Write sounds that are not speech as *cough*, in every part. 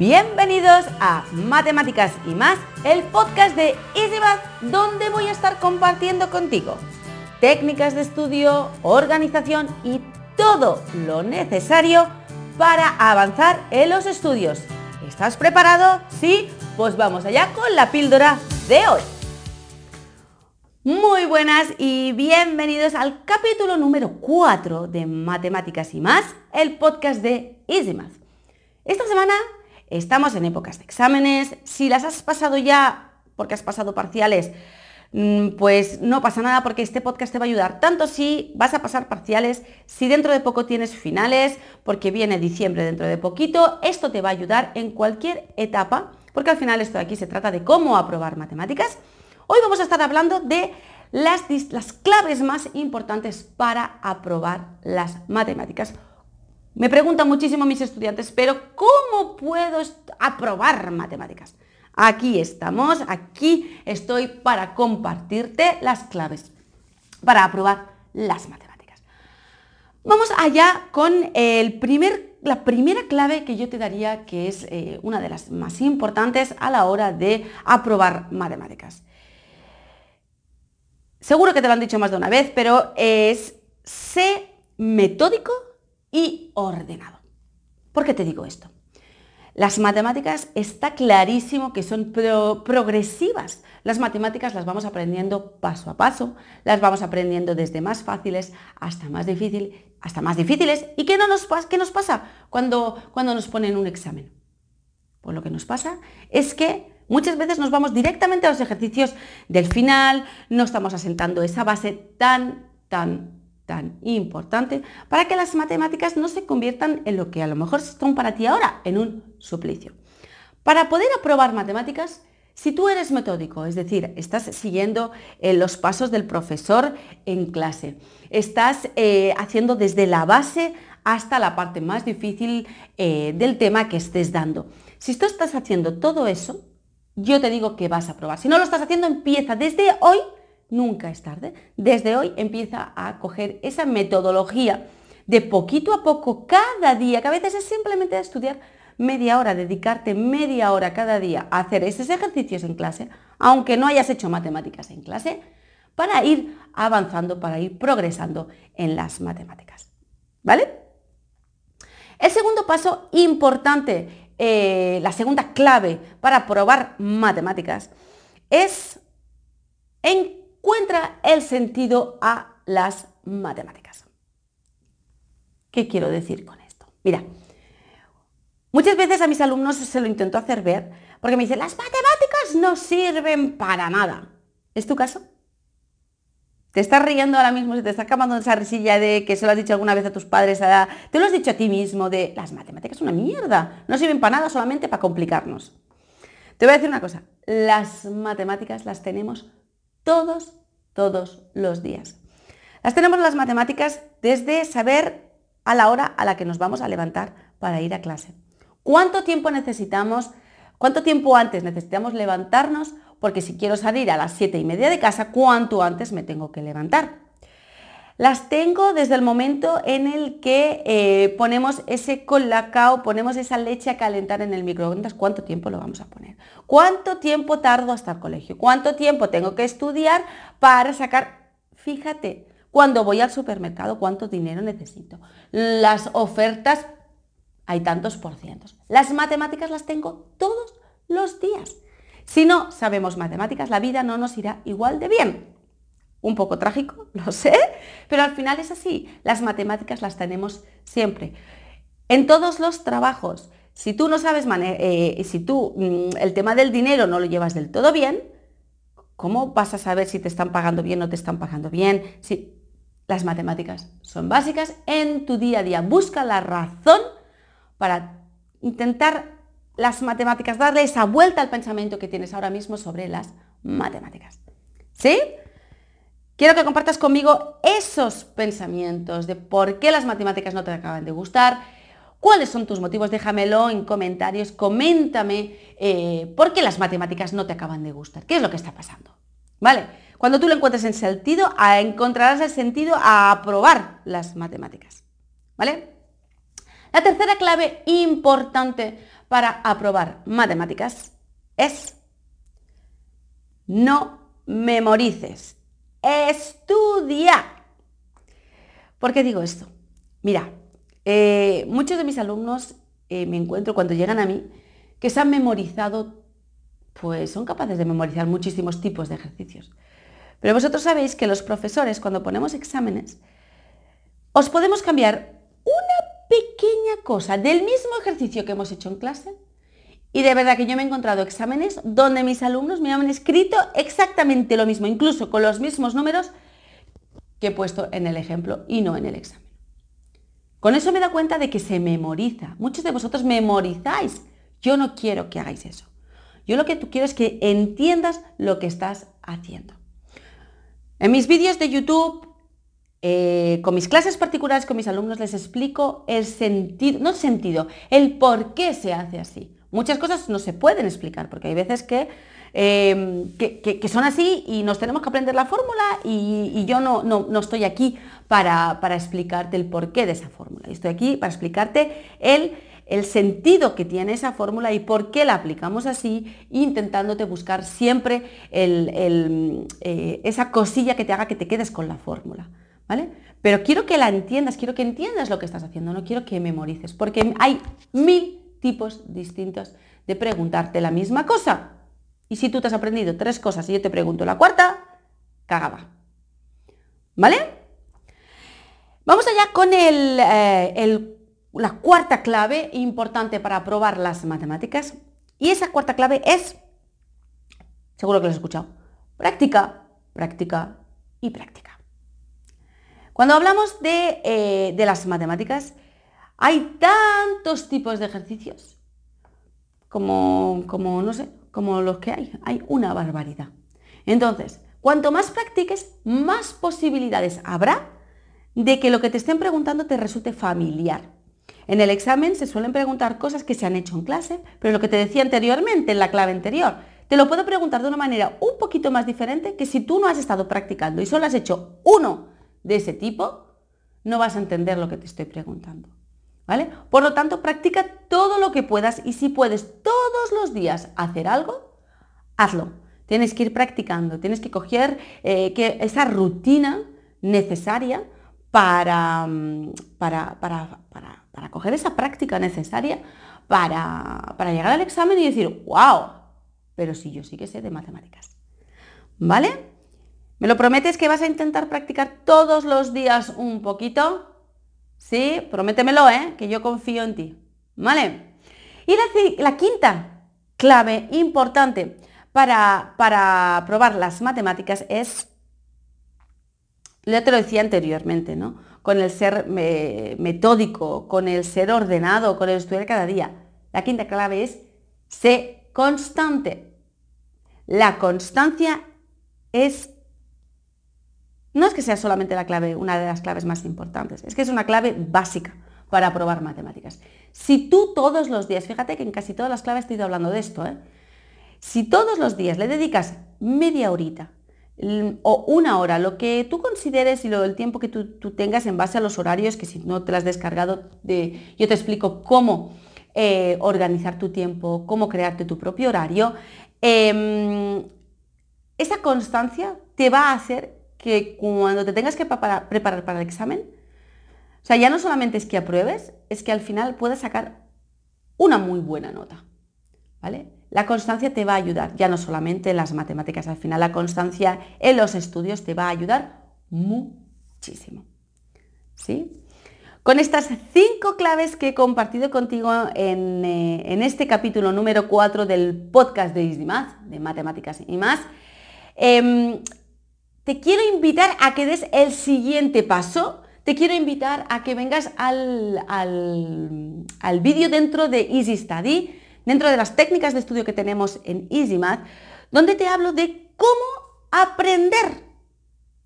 Bienvenidos a Matemáticas y más, el podcast de EasyMath, donde voy a estar compartiendo contigo técnicas de estudio, organización y todo lo necesario para avanzar en los estudios. ¿Estás preparado? ¿Sí? Pues vamos allá con la píldora de hoy. Muy buenas y bienvenidos al capítulo número 4 de Matemáticas y más, el podcast de EasyMath. Esta semana estamos en épocas de exámenes, si las has pasado ya porque has pasado parciales, mm, pues no pasa nada porque este podcast te va a ayudar. Tanto si vas a pasar parciales, si dentro de poco tienes finales, porque viene diciembre dentro de poquito, esto te va a ayudar en cualquier etapa, porque al final esto de aquí se trata de cómo aprobar matemáticas. Hoy vamos a estar hablando de las, las claves más importantes para aprobar las matemáticas. Me preguntan muchísimo mis estudiantes, pero ¿cómo puedo aprobar matemáticas? Aquí estamos, aquí estoy para compartirte las claves para aprobar las matemáticas. Vamos allá con el primer, la primera clave que yo te daría, que es eh, una de las más importantes a la hora de aprobar matemáticas. Seguro que te lo han dicho más de una vez, pero es sé metódico y ordenado. ¿Por qué te digo esto? Las matemáticas está clarísimo que son progresivas. Las matemáticas las vamos aprendiendo paso a paso, las vamos aprendiendo desde más fáciles hasta más, difícil, hasta más difíciles. ¿Y qué, no nos, nos pasa cuando, cuando nos ponen un examen? Pues lo que nos pasa es que Muchas veces nos vamos directamente a los ejercicios del final, no estamos asentando esa base tan, tan, tan importante para que las matemáticas no se conviertan en lo que a lo mejor son para ti ahora, en un suplicio. Para poder aprobar matemáticas, si tú eres metódico, es decir, estás siguiendo eh, los pasos del profesor en clase, estás eh, haciendo desde la base hasta la parte más difícil eh, del tema que estés dando. Si tú estás haciendo todo eso, yo te digo que vas a probar. Si no lo estás haciendo, empieza desde hoy, nunca es tarde, desde hoy empieza a coger esa metodología de poquito a poco, cada día, que a veces es simplemente estudiar media hora, dedicarte media hora cada día a hacer esos ejercicios en clase, aunque no hayas hecho matemáticas en clase, para ir avanzando, para ir progresando en las matemáticas. ¿Vale? El segundo paso importante eh, la segunda clave para probar matemáticas es encuentra el sentido a las matemáticas. ¿Qué quiero decir con esto? Mira, muchas veces a mis alumnos se lo intento hacer ver porque me dicen, las matemáticas no sirven para nada. ¿Es tu caso? Te estás riendo ahora mismo, se te está acabando esa risilla de que se lo has dicho alguna vez a tus padres, te lo has dicho a ti mismo de las matemáticas son una mierda, no sirven para nada, solamente para complicarnos. Te voy a decir una cosa, las matemáticas las tenemos todos, todos los días. Las tenemos las matemáticas desde saber a la hora a la que nos vamos a levantar para ir a clase. ¿Cuánto tiempo necesitamos? ¿Cuánto tiempo antes necesitamos levantarnos porque si quiero salir a las 7 y media de casa, ¿cuánto antes me tengo que levantar? Las tengo desde el momento en el que eh, ponemos ese colacao, ponemos esa leche a calentar en el microondas, ¿cuánto tiempo lo vamos a poner? ¿Cuánto tiempo tardo hasta el colegio? ¿Cuánto tiempo tengo que estudiar para sacar? Fíjate, cuando voy al supermercado, ¿cuánto dinero necesito? Las ofertas, hay tantos por cientos. Las matemáticas las tengo todos los días. Si no sabemos matemáticas, la vida no nos irá igual de bien. Un poco trágico, *laughs* lo sé, pero al final es así. Las matemáticas las tenemos siempre. En todos los trabajos, si tú no sabes, eh, si tú mm, el tema del dinero no lo llevas del todo bien, ¿cómo vas a saber si te están pagando bien o no te están pagando bien? Si las matemáticas son básicas en tu día a día. Busca la razón para intentar las matemáticas, darle esa vuelta al pensamiento que tienes ahora mismo sobre las matemáticas. ¿Sí? Quiero que compartas conmigo esos pensamientos de por qué las matemáticas no te acaban de gustar, cuáles son tus motivos, déjamelo en comentarios, coméntame eh, por qué las matemáticas no te acaban de gustar, qué es lo que está pasando. ¿Vale? Cuando tú lo encuentres en sentido, encontrarás el sentido a aprobar las matemáticas. ¿Vale? La tercera clave importante para aprobar matemáticas es no memorices, estudia. ¿Por qué digo esto? Mira, eh, muchos de mis alumnos eh, me encuentro cuando llegan a mí que se han memorizado, pues son capaces de memorizar muchísimos tipos de ejercicios. Pero vosotros sabéis que los profesores, cuando ponemos exámenes, os podemos cambiar una pequeña cosa del mismo ejercicio que hemos hecho en clase y de verdad que yo me he encontrado exámenes donde mis alumnos me han escrito exactamente lo mismo, incluso con los mismos números que he puesto en el ejemplo y no en el examen. Con eso me da cuenta de que se memoriza. Muchos de vosotros memorizáis. Yo no quiero que hagáis eso. Yo lo que tú quiero es que entiendas lo que estás haciendo. En mis vídeos de YouTube, eh, con mis clases particulares con mis alumnos, les explico el sentido, no el sentido, el por qué se hace así. Muchas cosas no se pueden explicar, porque hay veces que, em, que, son así y nos tenemos que aprender la fórmula y, yo no, no, estoy aquí para, para, explicarte el porqué de esa fórmula. Estoy aquí para explicarte el, el sentido que tiene esa fórmula y por qué la aplicamos así, intentándote buscar siempre eh, esa cosilla que te haga que te quedes con la fórmula. ¿Vale? Pero quiero que la entiendas, quiero que entiendas lo que estás haciendo, no quiero que memorices, porque hay mil tipos distintos de preguntarte la misma cosa. Y si tú te has aprendido tres cosas y yo te pregunto la cuarta, cagaba. ¿Vale? Vamos allá con eh, la cuarta clave importante para aprobar las matemáticas. Y esa cuarta clave es, seguro que lo has escuchado, práctica, práctica y práctica. Cuando hablamos de, eh, de las matemáticas, hay tantos tipos de ejercicios como, no sé, como los que hay. Hay una barbaridad. Entonces, cuanto más practiques, más posibilidades habrá de que lo que te estén preguntando te resulte familiar. En el examen se suelen preguntar cosas que se han hecho en clase, pero lo que te decía anteriormente en la clave anterior, te lo puedo preguntar de una manera un poquito más diferente que si tú no has estado practicando y solo has hecho uno de ese tipo, no vas a entender lo que te estoy preguntando. Por lo tanto, practica todo lo que puedas y si puedes todos los días hacer algo, hazlo. Tienes que ir practicando, tienes que coger eh, esa rutina necesaria para, mm, para, para, coger esa práctica necesaria para, para llegar al examen y decir, wow, pero sí, yo sí que sé de matemáticas. ¿Vale? ¿Me lo prometes que vas a intentar practicar todos los días un poquito? Sí, prométemelo, ¿eh? que yo confío en ti. ¿Vale? Y la, quinta clave importante para, para probar las matemáticas es, ya te lo decía anteriormente, ¿no? Con el ser metódico, con el ser ordenado, con el estudiar cada día. La quinta clave es sé constante. La constancia es no es que sea solamente la clave, una de las claves más importantes, es que es una clave básica para aprobar matemáticas. Si tú todos los días, fíjate que en casi todas las claves estoy ido hablando de esto, ¿eh? si todos los días le dedicas media horita o una hora, lo que tú consideres y lo, el tiempo que tú, tengas en base a los horarios, que si no te las has descargado, de, yo te explico cómo eh, organizar tu tiempo, cómo crearte tu propio horario, em, esa constancia te va a hacer que cuando te tengas que preparar, para el examen, o sea, ya no solamente es que apruebes, es que al final puedas sacar una muy buena nota. ¿Vale? La constancia te va a ayudar, ya no solamente en las matemáticas, al final la constancia en los estudios te va a ayudar muchísimo. ¿Sí? Con estas cinco claves que he compartido contigo en, eh, este capítulo número 4 del podcast de Math, de matemáticas y más, em, te quiero invitar a que des el siguiente paso. Te quiero invitar a que vengas al, al, vídeo dentro de Easy Study, dentro de las técnicas de estudio que tenemos en Easy Math, donde te hablo de cómo aprender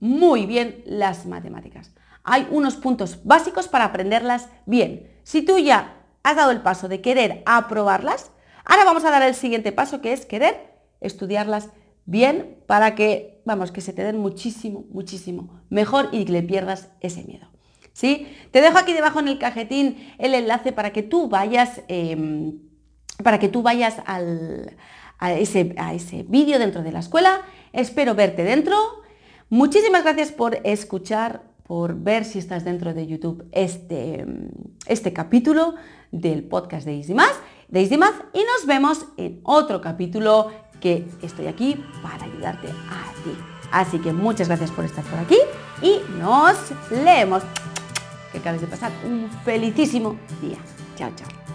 muy bien las matemáticas. Hay unos puntos básicos para aprenderlas bien. Si tú ya has dado el paso de querer aprobarlas, ahora vamos a dar el siguiente paso que es querer estudiarlas bien para que, vamos, que se te den muchísimo, muchísimo mejor y que le pierdas ese miedo. ¿sí? Te dejo aquí debajo en el cajetín el enlace para que tú vayas, em, para que tú vayas a ese, a ese vídeo dentro de la escuela. Espero verte dentro. Muchísimas gracias por escuchar, por ver si estás dentro de YouTube este, este capítulo del podcast de Easy de Easy y nos vemos en otro capítulo que estoy aquí para ayudarte a ti. Así que muchas gracias por estar por aquí y nos leemos. Que acabes de pasar un felicísimo día. Chao, chao.